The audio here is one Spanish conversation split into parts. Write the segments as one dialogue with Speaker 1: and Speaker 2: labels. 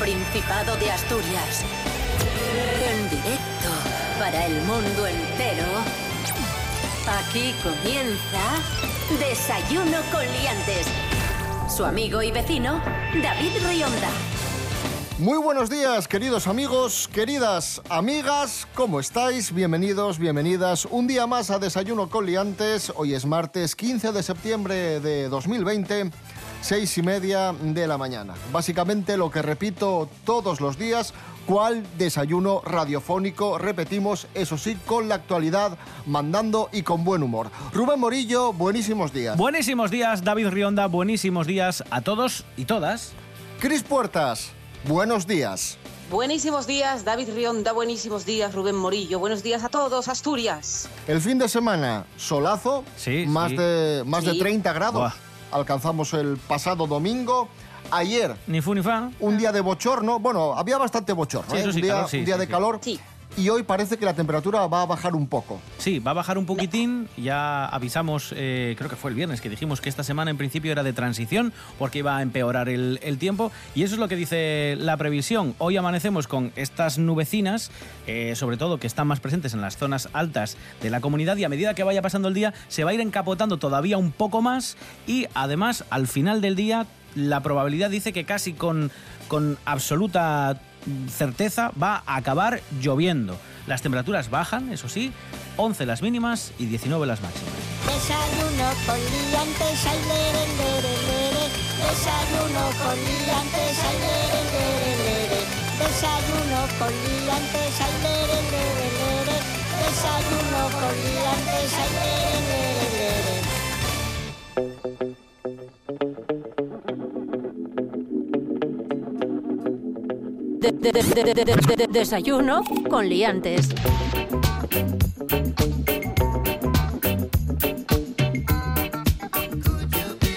Speaker 1: Principado de Asturias. En directo para el mundo entero. Aquí comienza Desayuno con Liantes. Su amigo y vecino, David Rionda.
Speaker 2: Muy buenos días, queridos amigos, queridas amigas, ¿cómo estáis? Bienvenidos, bienvenidas. Un día más a Desayuno con Liantes. Hoy es martes 15 de septiembre de 2020, seis y media de la mañana. Básicamente lo que repito todos los días, ¿cuál desayuno radiofónico? Repetimos, eso sí, con la actualidad, mandando y con buen humor. Rubén Morillo, buenísimos días.
Speaker 3: Buenísimos días, David Rionda, buenísimos días a todos y todas.
Speaker 2: Cris Puertas, buenos días.
Speaker 4: Buenísimos días, David Rionda, buenísimos días, Rubén Morillo, buenos días a todos, Asturias.
Speaker 2: El fin de semana, solazo,
Speaker 3: Sí,
Speaker 2: más,
Speaker 3: sí.
Speaker 2: De, más de
Speaker 4: Sí.
Speaker 2: 30 grados.
Speaker 3: Buah.
Speaker 2: Alcanzamos el pasado domingo. Ayer,
Speaker 3: Ni fu ni fa.
Speaker 2: un día de bochorno. Bueno, había bastante bochorno.
Speaker 3: Sí,
Speaker 2: ¿eh?
Speaker 3: eso sí,
Speaker 2: un día,
Speaker 3: calor, sí,
Speaker 2: un día
Speaker 3: sí,
Speaker 2: de
Speaker 3: sí.
Speaker 2: calor. Y hoy parece que la temperatura va a bajar un poco.
Speaker 3: Sí, va a bajar un poquitín. Ya avisamos, eh, creo que fue el viernes, que dijimos que esta semana en principio era de transición porque iba a empeorar el, el tiempo. Y eso es lo que dice la previsión. Hoy amanecemos con estas nubecinas, eh, sobre todo que están más presentes en las zonas altas de la comunidad. Y a medida que vaya pasando el día, se va a ir encapotando todavía un poco más. Y además, al final del día, la probabilidad dice que casi con, con absoluta certeza va a acabar lloviendo. Las temperaturas bajan, eso sí, 11 las mínimas y 19 las máximas.
Speaker 5: Desayuno con liantes, ay, lere, lere, lere. Desayuno con liantes, ay, lere, lere, lere. Desayuno con liantes, ay, lere, lere, lere. Desayuno con liantes.
Speaker 1: De- de- de- de- de- de- de- desayuno con liantes.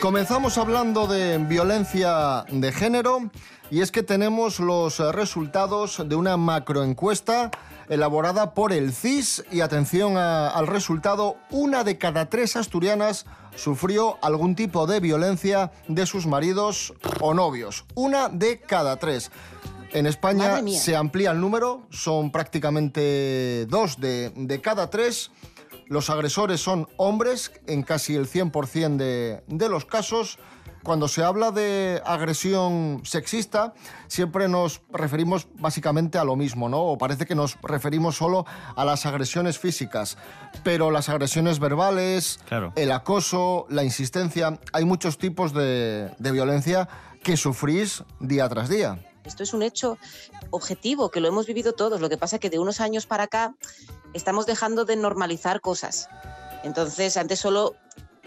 Speaker 2: Comenzamos hablando de violencia de género y es que tenemos los resultados de una macroencuesta elaborada por el CIS y atención al resultado, una de cada tres asturianas sufrió algún tipo de violencia de sus maridos o novios. Una de cada tres. En España se amplía el número, son prácticamente dos de, de cada tres. Los agresores son hombres en casi el 100% de, de los casos. Cuando se habla de agresión sexista, siempre nos referimos básicamente a lo mismo, ¿no? O parece que nos referimos solo a las agresiones físicas. Pero las agresiones verbales,
Speaker 3: Claro.
Speaker 2: el acoso, la insistencia, hay muchos tipos de, de violencia que sufrís día tras día.
Speaker 4: Esto es un hecho objetivo, que lo hemos vivido todos. Lo que pasa es que de unos años para acá estamos dejando de normalizar cosas. Entonces, antes solo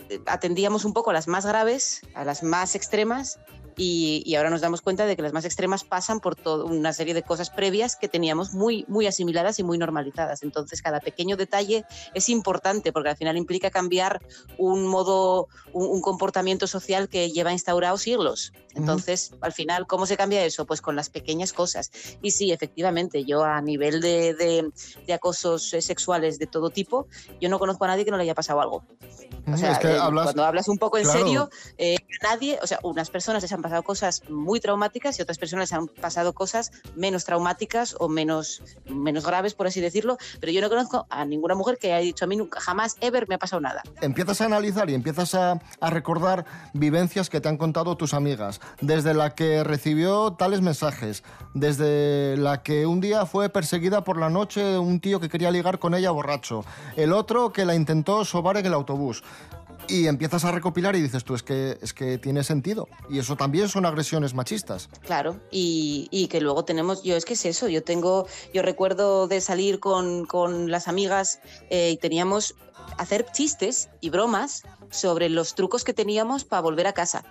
Speaker 4: eh, atendíamos un poco a las más graves, a las más extremas, y, y ahora nos damos cuenta de que las más extremas pasan por toda una serie de cosas previas que teníamos muy, muy asimiladas y muy normalizadas. Entonces, cada pequeño detalle es importante porque al final implica cambiar un modo, un, un comportamiento social que lleva instaurado siglos. Entonces, al final, ¿cómo se cambia eso? Pues con las pequeñas cosas. Y sí, efectivamente, yo a nivel de, de- de acosos eh, sexuales de todo tipo, yo no conozco a nadie que no le haya pasado algo. O sea,
Speaker 2: es que
Speaker 4: eh,
Speaker 2: hablas...
Speaker 4: cuando hablas un poco en
Speaker 2: Claro.
Speaker 4: serio, eh, nadie, o sea, unas personas han pasado cosas muy traumáticas y otras personas han pasado cosas menos traumáticas o menos, menos graves, por así decirlo, pero yo no conozco a ninguna mujer que haya dicho a mí nunca, jamás, ever me ha pasado nada.
Speaker 2: empiezas a analizar y empiezas a, a recordar vivencias que te han contado tus amigas, desde la que recibió tales mensajes, desde la que un día fue perseguida por la noche un tío que quería ligar con ella borracho, el otro que la intentó sobar en el autobús. Y empiezas a recopilar y dices tú, es que, es que tiene sentido. Y eso también son agresiones machistas.
Speaker 4: Claro, y, y que luego tenemos, yo es que es eso, yo tengo, yo recuerdo de salir con, con las amigas eh, y teníamos hacer chistes y bromas sobre los trucos que teníamos para volver a casa.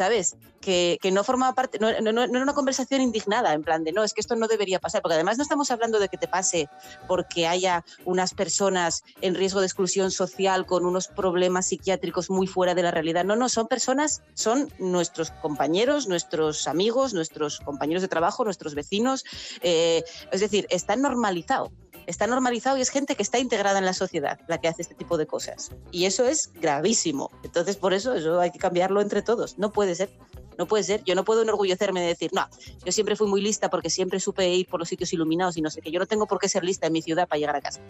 Speaker 4: ¿Sabes? Que, no formaba parte, no era una conversación indignada, en plan de no, es que esto no debería pasar, porque además no estamos hablando de que te pase porque haya unas personas en riesgo de exclusión social con unos problemas psiquiátricos muy fuera de la realidad. No, no, son personas, son nuestros compañeros, nuestros amigos, nuestros compañeros de trabajo, nuestros vecinos. eh, es decir, está normalizado. Está normalizado y es gente que está integrada en la sociedad la que hace este tipo de cosas. Y eso es gravísimo. Entonces, por eso, eso hay que cambiarlo entre todos. No puede ser. No puede ser. Yo no puedo enorgullecerme de decir, no, yo siempre fui muy lista porque siempre supe ir por los sitios iluminados y no sé qué. Yo no tengo por qué ser lista en mi ciudad para llegar a casa.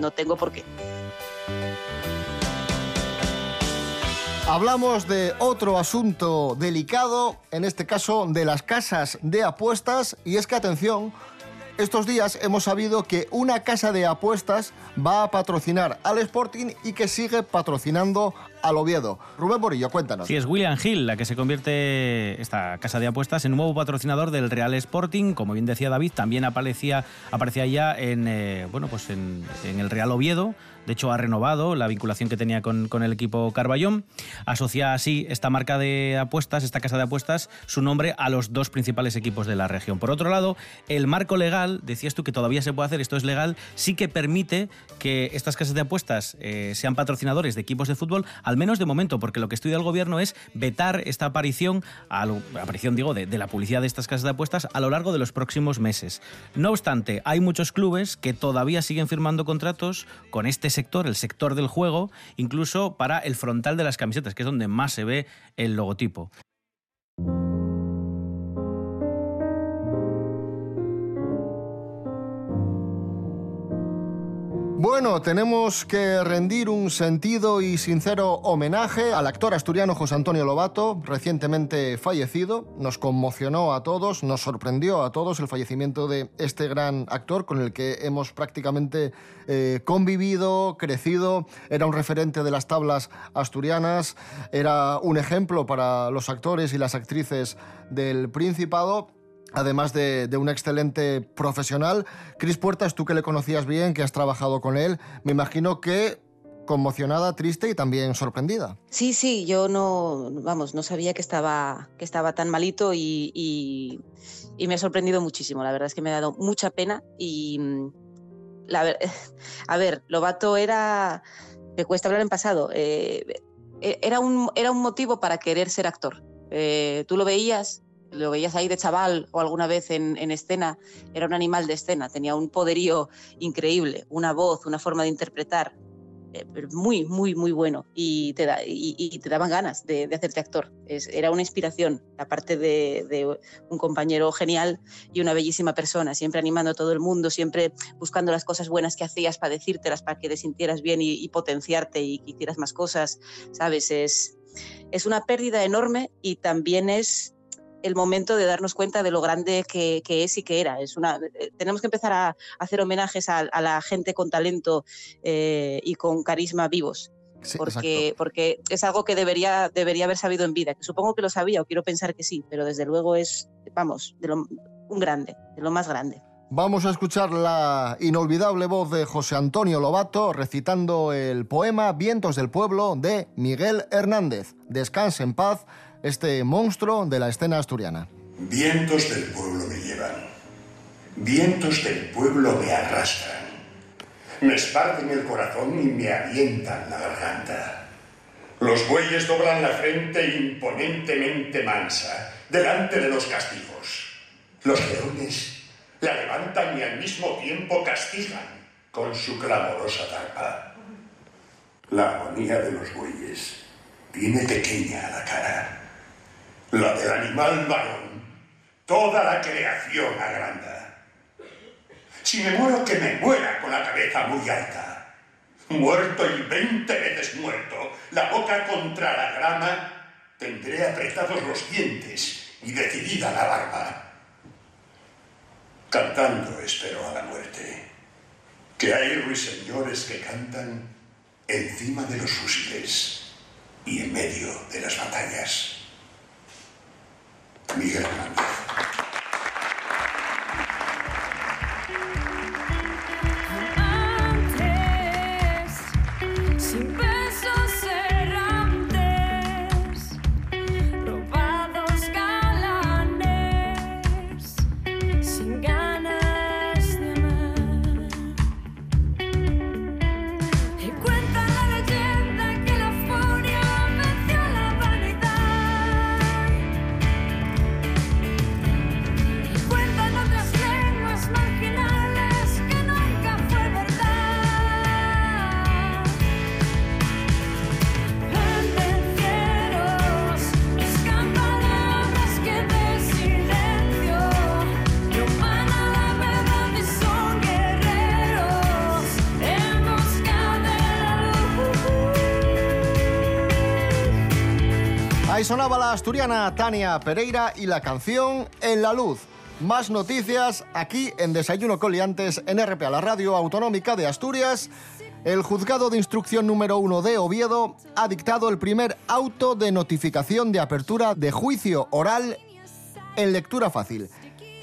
Speaker 4: No tengo por qué.
Speaker 2: Hablamos de otro asunto delicado, en este caso de las casas de apuestas, y es que atención, estos días hemos sabido que una casa de apuestas va a patrocinar al Sporting y que sigue patrocinando al Oviedo. Rubén Borillo, cuéntanos.
Speaker 3: Sí, es William Hill la que se convierte esta casa de apuestas en un nuevo patrocinador del Real Sporting. Como bien decía David, también aparecía, aparecía ya en, eh, bueno, pues en, en el Real Oviedo de hecho, ha renovado la vinculación que tenía con, el equipo Carballón. Asocia así esta marca de apuestas, esta casa de apuestas, su nombre a los dos principales equipos de la región. Por otro lado, el marco legal, decías tú que todavía se puede hacer, esto es legal, sí que permite que estas casas de apuestas eh, sean patrocinadores de equipos de fútbol, al menos de momento, porque lo que estudia el gobierno es vetar esta aparición, aparición digo, de, de la publicidad de estas casas de apuestas a lo largo de los próximos meses. No obstante, hay muchos clubes que todavía siguen firmando contratos con este sector, el sector del juego, incluso para el frontal de las camisetas, que es donde más se ve el logotipo.
Speaker 2: Bueno, tenemos que rendir un sentido y sincero homenaje al actor asturiano José Antonio Lobato, recientemente fallecido. Nos conmocionó a todos, nos sorprendió a todos el fallecimiento de este gran actor con el que hemos prácticamente eh, convivido, crecido. Era un referente de las tablas asturianas, era un ejemplo para los actores y las actrices del Principado además de, un excelente profesional. Cris Puertas, tú que le conocías bien, que has trabajado con él, me imagino que conmocionada, triste y también sorprendida.
Speaker 4: Sí, sí, yo no, vamos, no sabía que estaba, que estaba tan malito y, me ha sorprendido muchísimo. La verdad es que me ha dado mucha pena y, la, a ver, Lobato era, me cuesta hablar en pasado, eh, era, un, era un motivo para querer ser actor. Eh, tú lo veías lo veías ahí de chaval o alguna vez en, escena, era un animal de escena, tenía un poderío increíble, una voz, una forma de interpretar eh, muy, muy, muy bueno y te, da, y, te daban ganas de, hacerte actor. era una inspiración, aparte de, un compañero genial y una bellísima persona, siempre animando a todo el mundo, siempre buscando las cosas buenas que hacías para decírtelas, para que te sintieras bien y, potenciarte y que hicieras más cosas, ¿sabes? Es, es una pérdida enorme y también es el momento de darnos cuenta de lo grande que, es y que era. Es una, eh, tenemos que empezar a, hacer homenajes a, la gente con talento eh, y con carisma vivos. porque, porque es algo que debería, debería haber sabido en vida, que supongo que lo sabía o quiero pensar que sí, pero desde luego es, vamos, de lo, un grande, de lo más grande.
Speaker 2: Vamos a escuchar la inolvidable voz de José Antonio Lobato recitando el poema Vientos del Pueblo de Miguel Hernández. Descanse en paz este monstruo de la escena asturiana.
Speaker 6: Vientos del pueblo me llevan, vientos del pueblo me arrastran, me esparten el corazón y me avientan la garganta. Los bueyes doblan la frente imponentemente mansa delante de los castigos. Los leones la levantan y al mismo tiempo castigan con su clamorosa tarpa. La agonía de los bueyes tiene pequeña la cara la del animal varón, toda la creación agranda. Si me muero, que me muera con la cabeza muy alta. Muerto y veinte veces muerto, la boca contra la grama, tendré apretados los dientes y decidida la barba. Cantando espero a la muerte, que hay ruiseñores que cantan encima de los fusiles y en medio de las batallas. Miguel Hernández.
Speaker 2: Sonaba la asturiana Tania Pereira y la canción En la Luz. Más noticias aquí en Desayuno Coliantes en RPA, la radio autonómica de Asturias. El juzgado de instrucción número uno de Oviedo ha dictado el primer auto de notificación de apertura de juicio oral en lectura fácil.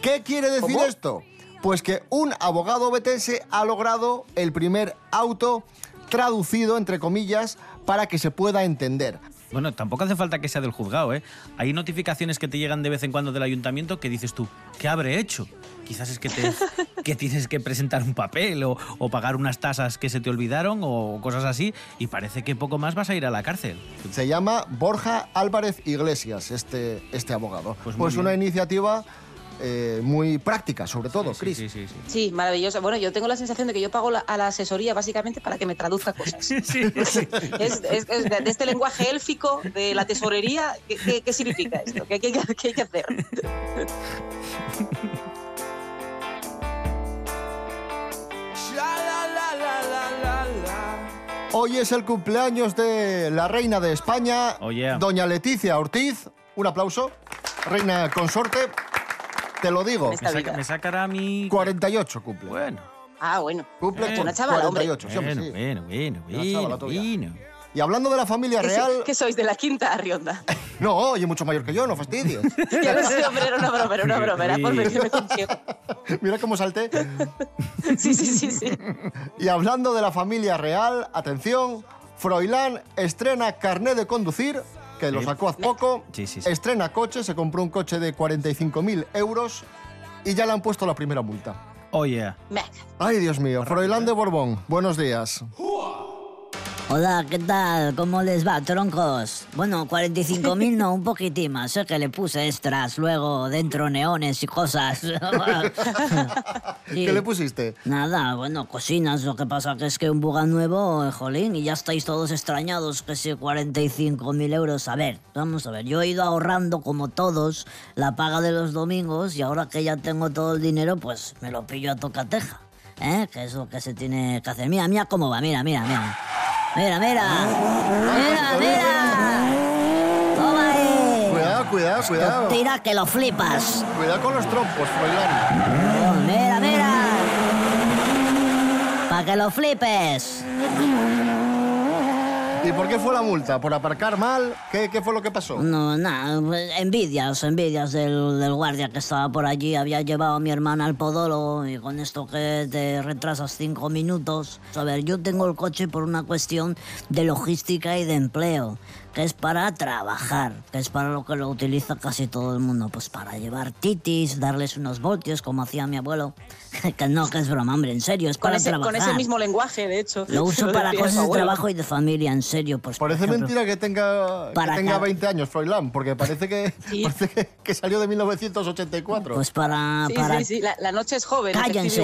Speaker 2: ¿Qué quiere decir
Speaker 4: ¿Cómo?
Speaker 2: esto? Pues que un abogado BTS ha logrado el primer auto traducido, entre comillas, para que se pueda entender.
Speaker 3: Bueno, tampoco hace falta que sea del juzgado, ¿eh? Hay notificaciones que te llegan de vez en cuando del ayuntamiento que dices tú, ¿qué habré hecho? Quizás es que, te, que tienes que presentar un papel o, o pagar unas tasas que se te olvidaron o cosas así y parece que poco más vas a ir a la cárcel.
Speaker 2: Se llama Borja Álvarez Iglesias, este, este abogado.
Speaker 3: Pues
Speaker 2: Pues, una iniciativa eh, muy práctica, sobre todo,
Speaker 3: Sí,
Speaker 2: Cris.
Speaker 3: sí, sí, sí.
Speaker 4: Sí, maravilloso. Bueno, yo tengo la sensación de que yo pago la- a la asesoría básicamente para que me traduzca cosas.
Speaker 3: Sí, sí, sí.
Speaker 4: Es, es- es de de este lenguaje élfico de la tesorería, ¿qué, qué- qué significa esto? ¿Qué, qué- qué hay que hacer?
Speaker 2: Hoy es el cumpleaños de la reina de España,
Speaker 3: Oh, yeah.
Speaker 2: doña Leticia Ortiz. Un aplauso. Reina consorte. Te lo digo,
Speaker 3: Me, saca-
Speaker 4: vida.
Speaker 3: me sacará mi...
Speaker 2: 48 cumple.
Speaker 3: Bueno.
Speaker 4: Ah, bueno.
Speaker 2: Cumple
Speaker 3: Bueno,
Speaker 4: chavala, hombre.
Speaker 2: 48, sí, hombre,
Speaker 3: Bueno,
Speaker 2: sí.
Speaker 3: bueno, bueno,
Speaker 2: Una chavala
Speaker 3: bueno, bueno.
Speaker 2: Y hablando de la familia
Speaker 4: ¿Qué,
Speaker 2: real...
Speaker 4: so- qué sois de la quinta Rionda?
Speaker 2: No, oye, mucho mayor que yo, no fastidies.
Speaker 4: Ya lo sé, hombre, era una broma, era una broma, era por contigo.
Speaker 2: Mira cómo salté.
Speaker 4: Sí, sí, sí, sí.
Speaker 2: Y hablando de la familia real, atención, Froilán estrena carné de conducir, que lo sacó hace poco.
Speaker 3: Sí, sí, sí.
Speaker 2: Estrena coche, se compró un coche de 45.000 euros y ya le han puesto la primera multa.
Speaker 3: Oye,
Speaker 4: Venga.
Speaker 2: Ay, Dios mío, Froilán de Borbón, buenos días.
Speaker 7: Hola, ¿qué tal? ¿Cómo les va, troncos? Bueno, 45.000 no, un poquitín más. Sé que le puse extras luego dentro neones y cosas. Sí.
Speaker 2: ¿Qué le pusiste?
Speaker 7: Nada, bueno, cocinas. Lo que pasa que es que un buga nuevo, eh, jolín, y ya estáis todos extrañados que si 45.000 euros. A ver, vamos a ver. Yo he ido ahorrando como todos la paga de los domingos y ahora que ya tengo todo el dinero, pues me lo pillo a tocateja. ¿Eh? Que es lo que se tiene que hacer. Mira, mira cómo va. Mira, mira, mira. Mira, mira. Mira, mira. Toma ahí.
Speaker 2: Cuidado, cuidado, cuidado.
Speaker 7: Tira que lo flipas.
Speaker 2: Cuidado con los trompos, Froilán.
Speaker 7: Mira, mira. Para que lo flipes.
Speaker 2: ¿Y por qué fue la multa? ¿Por aparcar mal? ¿Qué, fue lo que pasó?
Speaker 7: No, nada, pues, envidias, envidias del, del guardia que estaba por allí. Había llevado a mi hermana al podólogo y con esto que te retrasas cinco minutos. A ver, yo tengo el coche por una cuestión de logística y de empleo, que es para trabajar, que es para lo que lo utiliza casi todo el mundo, pues para llevar titis, darles unos voltios como hacía mi abuelo. que no, que es broma, hombre, en serio, es
Speaker 4: Con
Speaker 7: para
Speaker 4: ese,
Speaker 7: trabajar.
Speaker 4: con ese mismo lenguaje, de hecho.
Speaker 7: Lo uso
Speaker 4: Lo
Speaker 7: para cosas de trabajo y de familia, en serio. Pues,
Speaker 2: Parece
Speaker 7: ejemplo,
Speaker 2: mentira que tenga, que
Speaker 7: Para
Speaker 2: tenga
Speaker 7: acá.
Speaker 2: 20 años, Froilán, porque parece que,
Speaker 4: Sí.
Speaker 2: parece que, que salió de 1984.
Speaker 7: Pues para...
Speaker 4: Sí,
Speaker 7: para
Speaker 4: sí, sí, la, la noche es joven.
Speaker 7: Cállense.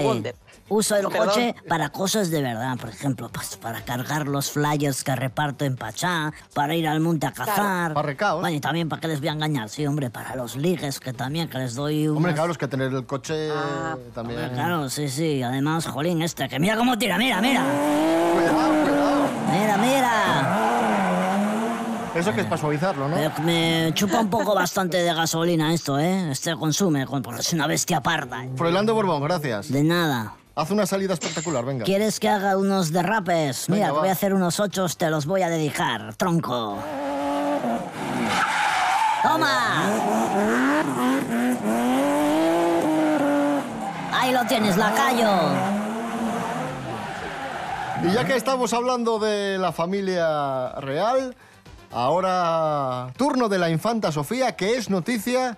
Speaker 7: Uso el
Speaker 4: Perdón.
Speaker 7: coche para cosas de verdad, por ejemplo, pues para cargar los flyers que reparto en Pachá, para ir al monte a cazar.
Speaker 2: Para recaos.
Speaker 7: Bueno, y también para que les voy a engañar, sí, hombre, para los ligues que también, que les doy un.
Speaker 2: Hombre, claro, es que tener el coche
Speaker 4: Ah,
Speaker 2: también...
Speaker 7: Claro, sí, sí. Además, jolín, este, que mira cómo tira, mira, mira.
Speaker 2: Cuidado, cuidado.
Speaker 7: Mira, mira.
Speaker 2: Eso que es para suavizarlo, ¿no?
Speaker 7: Pero me chupa un poco bastante de gasolina esto, ¿eh? Este consume, porque es una bestia parda. ¿eh?
Speaker 2: Froilán de Borbón, gracias.
Speaker 7: De nada.
Speaker 2: Haz una salida espectacular, venga.
Speaker 7: ¿Quieres que haga unos derrapes? Mira, te voy a hacer unos ochos, te los voy a dedicar, tronco. ¡Toma! Ahí lo tienes, lacayo.
Speaker 2: Y ya que estamos hablando de la familia real, ahora turno de la infanta Sofía, que es noticia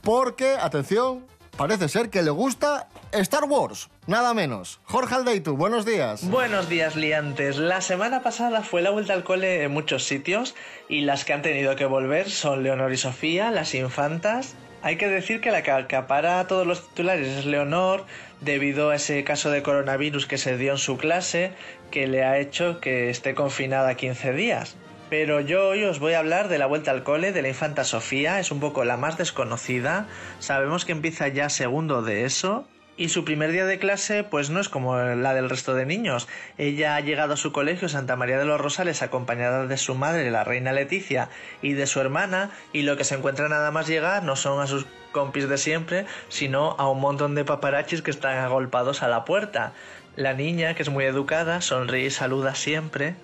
Speaker 2: porque, atención, parece ser que le gusta Star Wars, nada menos. Jorge Aldeitu, buenos días.
Speaker 8: Buenos días, liantes. La semana pasada fue la vuelta al cole en muchos sitios y las que han tenido que volver son Leonor y Sofía, las infantas. Hay que decir que la que acapara a todos los titulares es Leonor debido a ese caso de coronavirus que se dio en su clase que le ha hecho que esté confinada 15 días. Pero yo hoy os voy a hablar de la vuelta al cole de la infanta Sofía, es un poco la más desconocida. Sabemos que empieza ya segundo de eso y su primer día de clase pues no es como la del resto de niños. Ella ha llegado a su colegio Santa María de los Rosales acompañada de su madre, la reina Leticia, y de su hermana, y lo que se encuentra nada más llegar no son a sus compis de siempre, sino a un montón de paparachis que están agolpados a la puerta. La niña, que es muy educada, sonríe y saluda siempre.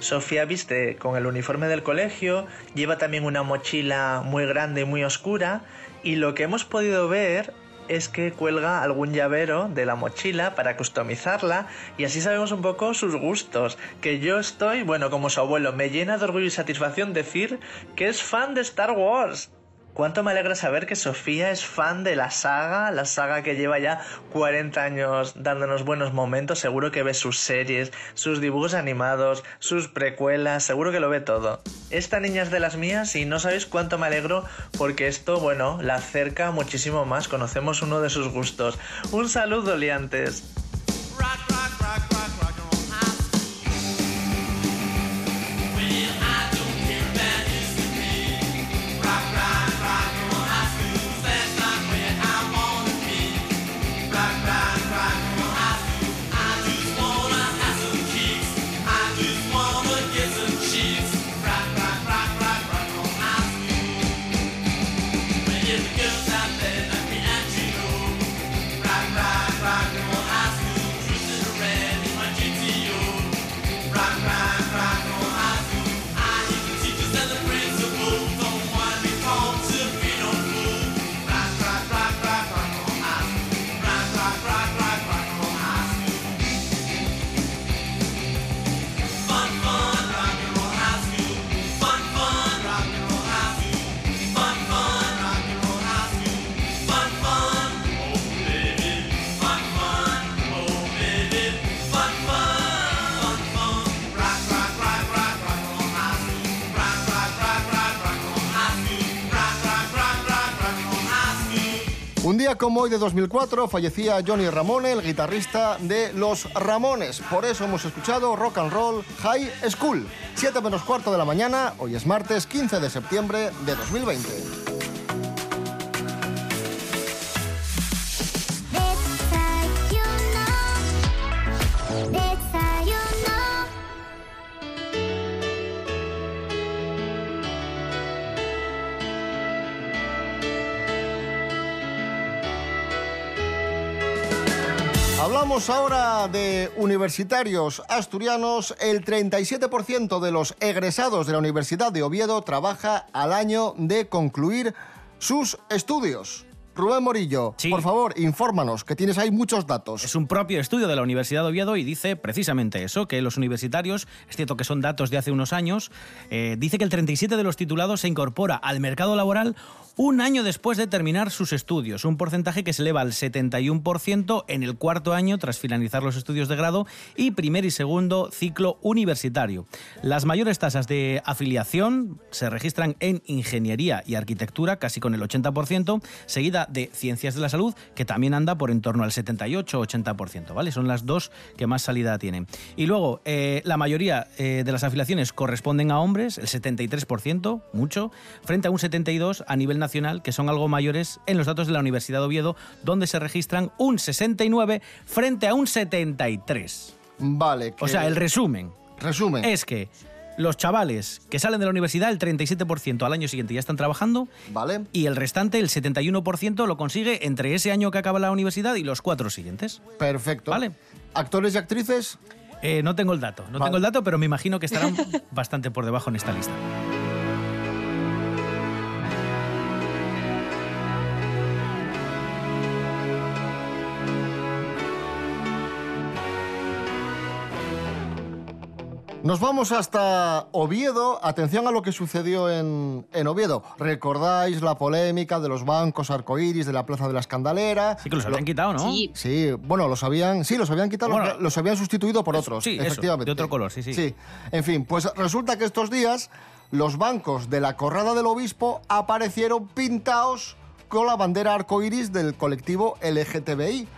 Speaker 8: Sofía viste con el uniforme del colegio, lleva también una mochila muy grande y muy oscura, y lo que hemos podido ver es que cuelga algún llavero de la mochila para customizarla y así sabemos un poco sus gustos. Que yo estoy, bueno, como su abuelo, me llena de orgullo y satisfacción decir que es fan de Star Wars. Cuánto me alegra saber que Sofía es fan de la saga, la saga que lleva ya 40 años dándonos buenos momentos. Seguro que ve sus series, sus dibujos animados, sus precuelas, seguro que lo ve todo. Esta niña es de las mías y no sabéis cuánto me alegro porque esto, bueno, la acerca muchísimo más. Conocemos uno de sus gustos. Un saludo, liantes.
Speaker 2: Como hoy de 2004 fallecía Johnny Ramone, el guitarrista de Los Ramones. Por eso hemos escuchado Rock and Roll High School. 7 menos cuarto de la mañana, hoy es martes 15 de septiembre de 2020. Hablamos ahora de universitarios asturianos. El 37% de los egresados de la Universidad de Oviedo trabaja al año de concluir sus estudios. Rubén Morillo,
Speaker 3: Sí.
Speaker 2: por favor, infórmanos, que tienes ahí muchos datos.
Speaker 3: Es un propio estudio de la Universidad de Oviedo y dice precisamente eso, que los universitarios, es cierto que son datos de hace unos años, eh, dice que el 37 de los titulados se incorpora al mercado laboral un año después de terminar sus estudios, un porcentaje que se eleva al 71% en el cuarto año tras finalizar los estudios de grado y primer y segundo ciclo universitario. Las mayores tasas de afiliación se registran en ingeniería y arquitectura, casi con el 80%, seguida de ciencias de la salud, que también anda por en torno al 78-80%, ¿vale? Son las dos que más salida tienen. Y luego, eh, la mayoría eh, de las afiliaciones corresponden a hombres, el 73%, mucho, frente a un 72% a nivel nacional, que son algo mayores en los datos de la Universidad de Oviedo, donde se registran un 69 frente a un 73.
Speaker 2: Vale.
Speaker 3: O
Speaker 2: que-
Speaker 3: sea, el resumen
Speaker 2: resumen.
Speaker 3: es que los chavales que salen de la universidad, el 37% al año siguiente ya están trabajando
Speaker 2: Vale.
Speaker 3: y el restante, el 71%, lo consigue entre ese año que acaba la universidad y los cuatro siguientes.
Speaker 2: Perfecto.
Speaker 3: Vale.
Speaker 2: Actores y actrices,
Speaker 3: Eh, no tengo el dato, no
Speaker 2: Vale.
Speaker 3: tengo el dato, pero me imagino que estarán bastante por debajo en esta lista.
Speaker 2: Nos vamos hasta Oviedo. Atención a lo que sucedió en, en Oviedo. ¿Recordáis la polémica de los bancos arcoíris de la Plaza de la Escandalera?
Speaker 3: Sí que los
Speaker 2: Lo-
Speaker 3: habían quitado, ¿no?
Speaker 4: Sí,
Speaker 2: Sí, bueno, los habían, sí, los habían quitado,
Speaker 3: Bueno,
Speaker 2: los, los habían sustituido por otros,
Speaker 3: sí, eso,
Speaker 2: efectivamente.
Speaker 3: de otro color, sí, sí.
Speaker 2: Sí, en fin, pues resulta que estos días los bancos de la Corrada del Obispo aparecieron pintados con la bandera arcoíris del colectivo LGTBI.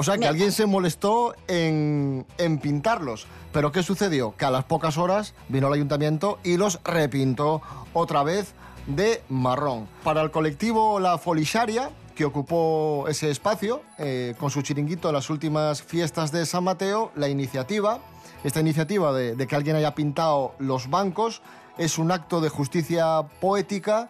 Speaker 2: O sea que alguien se molestó en, en pintarlos. Pero ¿qué sucedió? Que a las pocas horas vino el ayuntamiento y los repintó otra vez de marrón. Para el colectivo La Folisharia, que ocupó ese espacio eh, con su chiringuito en las últimas fiestas de San Mateo, la iniciativa, esta iniciativa de, de que alguien haya pintado los bancos, es un acto de justicia poética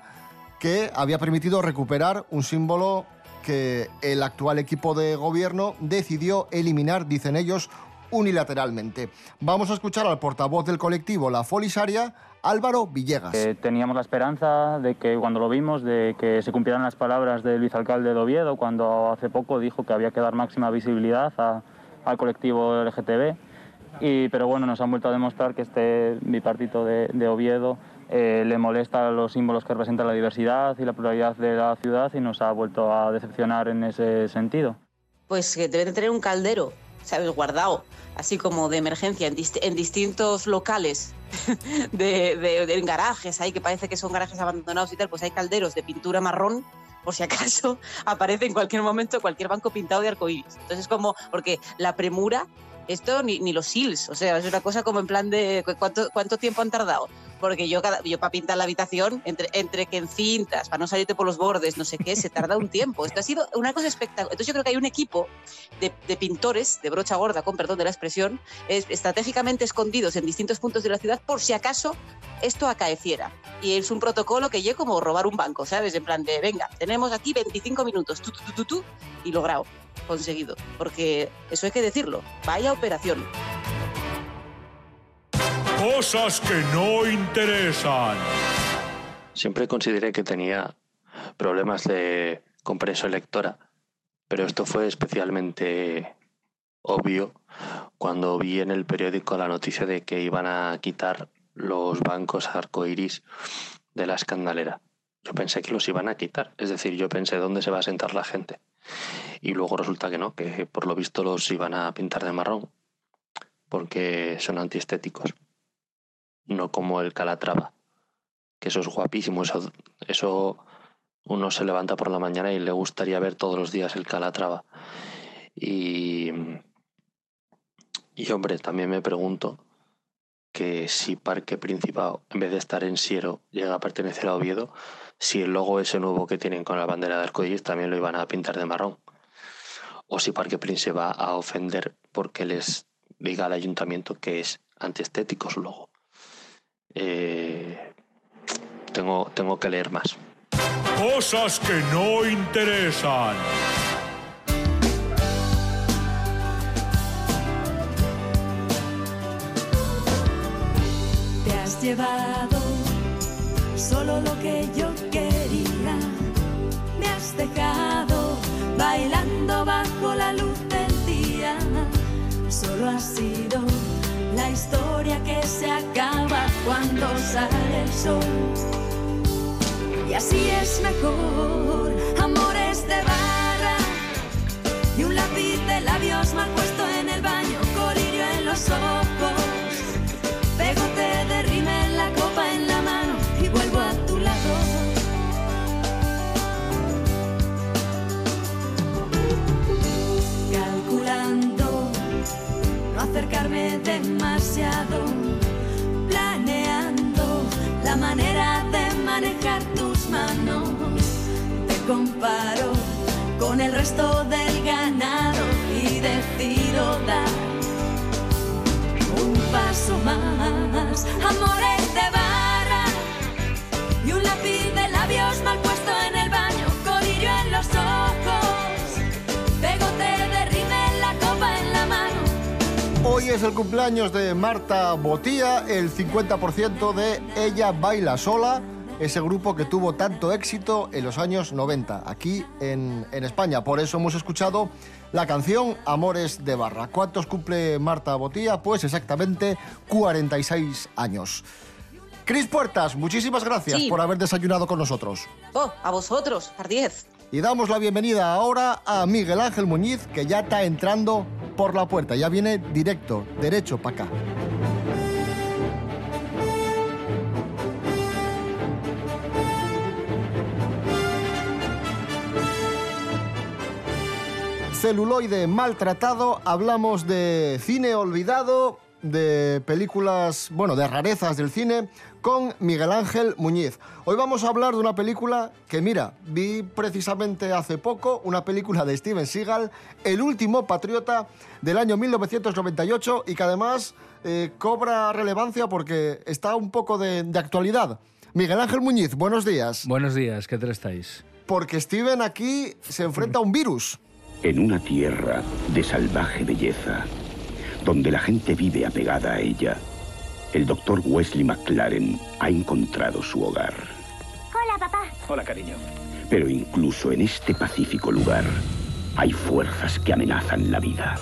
Speaker 2: que había permitido recuperar un símbolo que el actual equipo de gobierno decidió eliminar, dicen ellos, unilateralmente. Vamos a escuchar al portavoz del colectivo La Folisaria, Álvaro Villegas.
Speaker 9: Eh, teníamos la esperanza de que cuando lo vimos, de que se cumplieran las palabras del vicealcalde de Oviedo, cuando hace poco dijo que había que dar máxima visibilidad al colectivo LGTB. Y, pero bueno, nos han vuelto a demostrar que este bipartito de Oviedo eh, le molesta los símbolos que representan la diversidad y la pluralidad de la ciudad y nos ha vuelto a decepcionar en ese sentido.
Speaker 4: Pues que deben de tener un caldero, ¿sabes? Guardado, así como de emergencia, en, dist- en distintos locales, de, en garajes, ahí que parece que son garajes abandonados y tal, pues hay calderos de pintura marrón, por si acaso aparece en cualquier momento cualquier banco pintado de arcoíris. Entonces, como, porque la premura, esto ni, ni los SILS, o sea, es una cosa como en plan de ¿cu- ¿cuánto, cuánto tiempo han tardado? Porque yo, cada, yo para pintar la habitación, entre, entre que encintas, para no salirte por los bordes, no sé qué, se tarda un tiempo. Esto ha sido una cosa espectacular. Entonces yo creo que hay un equipo de, de pintores, de brocha gorda, con perdón de la expresión, es- estratégicamente escondidos en distintos puntos de la ciudad por si acaso esto acaeciera. Y es un protocolo que llega como robar un banco, ¿sabes? En plan de, venga, tenemos aquí 25 minutos, tú, tú, tú, tú, tú, y logrado, conseguido. Porque eso hay que decirlo, vaya operación.
Speaker 10: Cosas que no interesan.
Speaker 11: Siempre consideré que tenía problemas de comprensión lectora, pero esto fue especialmente obvio cuando vi en el periódico la noticia de que iban a quitar los bancos arcoiris de la escandalera. Yo pensé que los iban a quitar, es decir, yo pensé dónde se va a sentar la gente. Y luego resulta que no, que por lo visto los iban a pintar de marrón, porque son antiestéticos, no como el Calatrava que eso es guapísimo. Eso, eso uno se levanta por la mañana y le gustaría ver todos los días el Calatrava. Y, y hombre, también me pregunto que si Parque Principado, en vez de estar en Siero, llega a pertenecer a Oviedo, si el logo ese nuevo que tienen con la bandera de arcoíris también lo iban a pintar de marrón. O si Parque Príncipe va a ofender porque les diga al ayuntamiento que es antiestético su logo. Eh, tengo, tengo que leer más.
Speaker 10: Cosas que no interesan.
Speaker 12: Llevado solo lo que yo quería. Me has dejado bailando bajo la luz del día. Solo ha sido la historia que se acaba cuando sale el sol. Y así es mejor, resto del ganado y decido dar un paso más. Amores de barra y un lápiz de labios mal puesto en el baño, colirio en los ojos, pegote de rímel, la copa en la mano.
Speaker 2: Hoy es el cumpleaños de Marta Botía, el 50% de Ella Baila Sola, ese grupo que tuvo tanto éxito en los años 90, aquí en, en España. Por eso hemos escuchado la canción Amores de Barra. ¿Cuántos cumple Marta Botía? Pues exactamente 46 años. Cris Puertas, muchísimas gracias
Speaker 4: Sí.
Speaker 2: por haber desayunado con nosotros.
Speaker 4: Oh, a vosotros, Ardiez.
Speaker 2: Y damos la bienvenida ahora a Miguel Ángel Muñiz, que ya está entrando por la puerta. Ya viene directo, derecho para acá. Celuloide maltratado, hablamos de cine olvidado, de películas, bueno, de rarezas del cine, con Miguel Ángel Muñiz. Hoy vamos a hablar de una película que, mira, vi precisamente hace poco, una película de Steven Seagal, El último patriota del año 1998 y que además eh, cobra relevancia porque está un poco de, de actualidad. Miguel Ángel Muñiz, buenos días.
Speaker 13: Buenos días, ¿qué tal estáis?
Speaker 2: Porque Steven aquí se enfrenta a un virus.
Speaker 14: En una tierra de salvaje belleza, donde la gente vive apegada a ella, el doctor Wesley McLaren ha encontrado su hogar.
Speaker 5: Hola, papá.
Speaker 14: Hola, cariño. Pero incluso en este pacífico lugar hay fuerzas que amenazan la vida.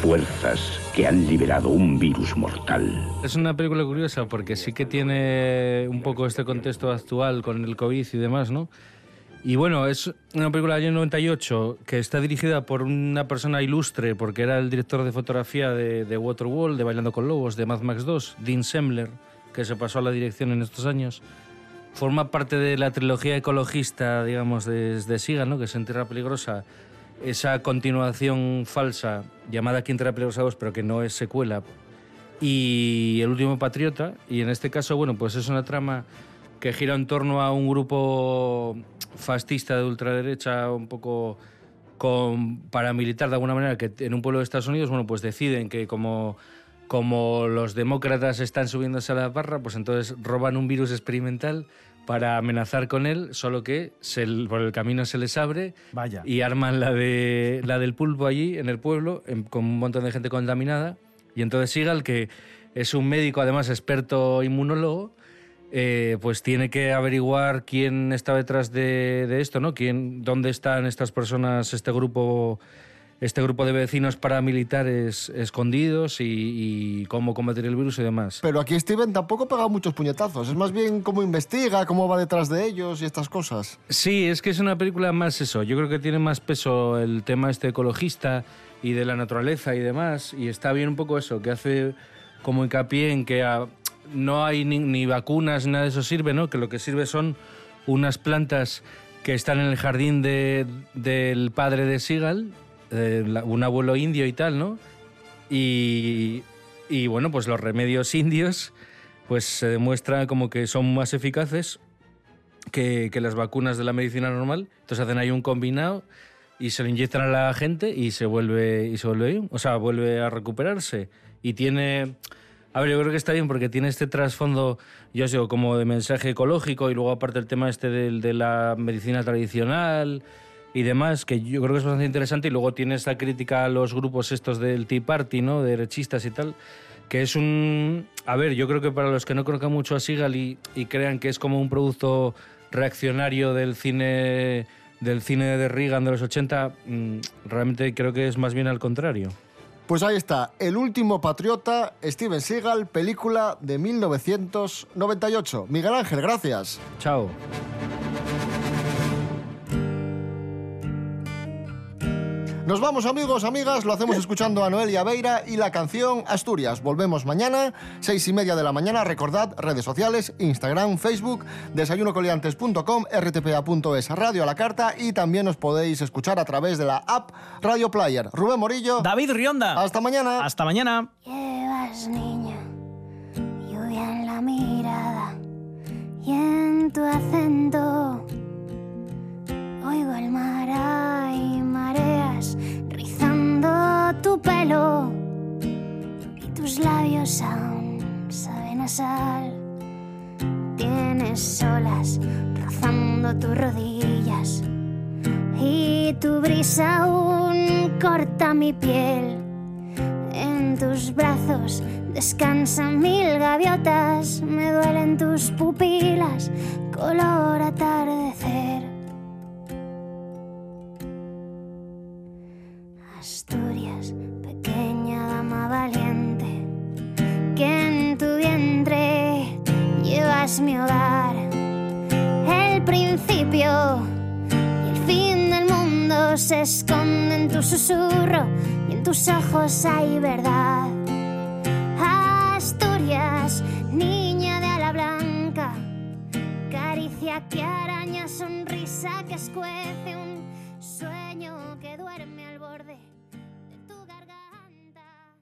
Speaker 14: Fuerzas que han liberado un virus mortal.
Speaker 13: Es una película curiosa porque sí que tiene un poco este contexto actual con el COVID y demás, ¿no? Y bueno, es una película del año 98 que está dirigida por una persona ilustre, porque era el director de fotografía de, de Waterworld, de Bailando con Lobos, de Mad Max 2, Dean Semler, que se pasó a la dirección en estos años. Forma parte de la trilogía ecologista, digamos, de, de Siga, ¿no? que es En Tierra Peligrosa. Esa continuación falsa llamada Aquí en Tierra Peligrosa 2, pero que no es secuela. Y El último patriota. Y en este caso, bueno, pues es una trama que gira en torno a un grupo fascista de ultraderecha, un poco con paramilitar de alguna manera, que en un pueblo de Estados Unidos, bueno, pues deciden que como, como los demócratas están subiéndose a la barra, pues entonces roban un virus experimental para amenazar con él, solo que se, por el camino se les abre
Speaker 3: Vaya.
Speaker 13: y arman la, de, la del pulpo allí en el pueblo, en- con un montón de gente contaminada. Y entonces Sigal, que es un médico, además experto inmunólogo, eh, pues tiene que averiguar quién está detrás de, de esto, ¿no? Quién, dónde están estas personas, este grupo, este grupo de vecinos paramilitares escondidos y, y cómo combatir el virus y demás.
Speaker 2: Pero aquí Steven tampoco pega muchos puñetazos. Es más bien cómo investiga, cómo va detrás de ellos y estas cosas.
Speaker 13: Sí, es que es una película más eso. Yo creo que tiene más peso el tema este ecologista y de la naturaleza y demás. Y está bien un poco eso, que hace como hincapié en que ah, no hay ni, ni vacunas, nada de eso sirve, ¿no? Que lo que sirve son unas plantas que están en el jardín de- del padre de Seagal, eh, un abuelo indio y tal, ¿no? Y, y bueno, pues los remedios indios pues se demuestra como que son más eficaces que, que las vacunas de la medicina normal. Entonces hacen ahí un combinado y se lo inyectan a la gente y se vuelve y se vuelve. O sea, vuelve a recuperarse. Y tiene. A ver, yo creo que está bien porque tiene este trasfondo, yo digo, como de mensaje ecológico y luego aparte el tema este del- de, la medicina tradicional y demás, que yo creo que es bastante interesante. Y luego tiene esta crítica a los grupos estos del Tea Party, ¿no? De derechistas y tal, que es un... A ver, yo creo que para los que no conozcan mucho a Seagal y, y crean que es como un producto reaccionario del cine del cine de Reagan de los 80, mm, realmente creo que es más bien al contrario.
Speaker 2: Pues ahí está, El último patriota, Steven Seagal, película de 1998. Miguel Ángel, gracias.
Speaker 13: Chao.
Speaker 2: Nos vamos amigos, amigas, lo hacemos escuchando a Noelia Beira y la canción Asturias. Volvemos mañana, seis y media de la mañana. Recordad, redes sociales, Instagram, Facebook, desayunocoliantes.com, rtpa.es, radio a la carta y también os podéis escuchar a través de la app Radio Player. Rubén Morillo.
Speaker 3: David Rionda.
Speaker 2: Hasta mañana.
Speaker 3: Hasta mañana.
Speaker 5: Llevas, niña, lluvia en la mirada y en tu acento. Oigo el mar hay rizando tu pelo y tus labios aún saben a sal. Tienes olas rozando tus rodillas y tu brisa aún corta mi piel. En tus brazos descansan mil gaviotas, me duelen tus pupilas, color atardecer. Llevas mi hogar. El principio y el fin del mundo se esconde en tu susurro y en tus ojos hay verdad. Asturias, niña de ala blanca, caricia que araña, sonrisa que escuece un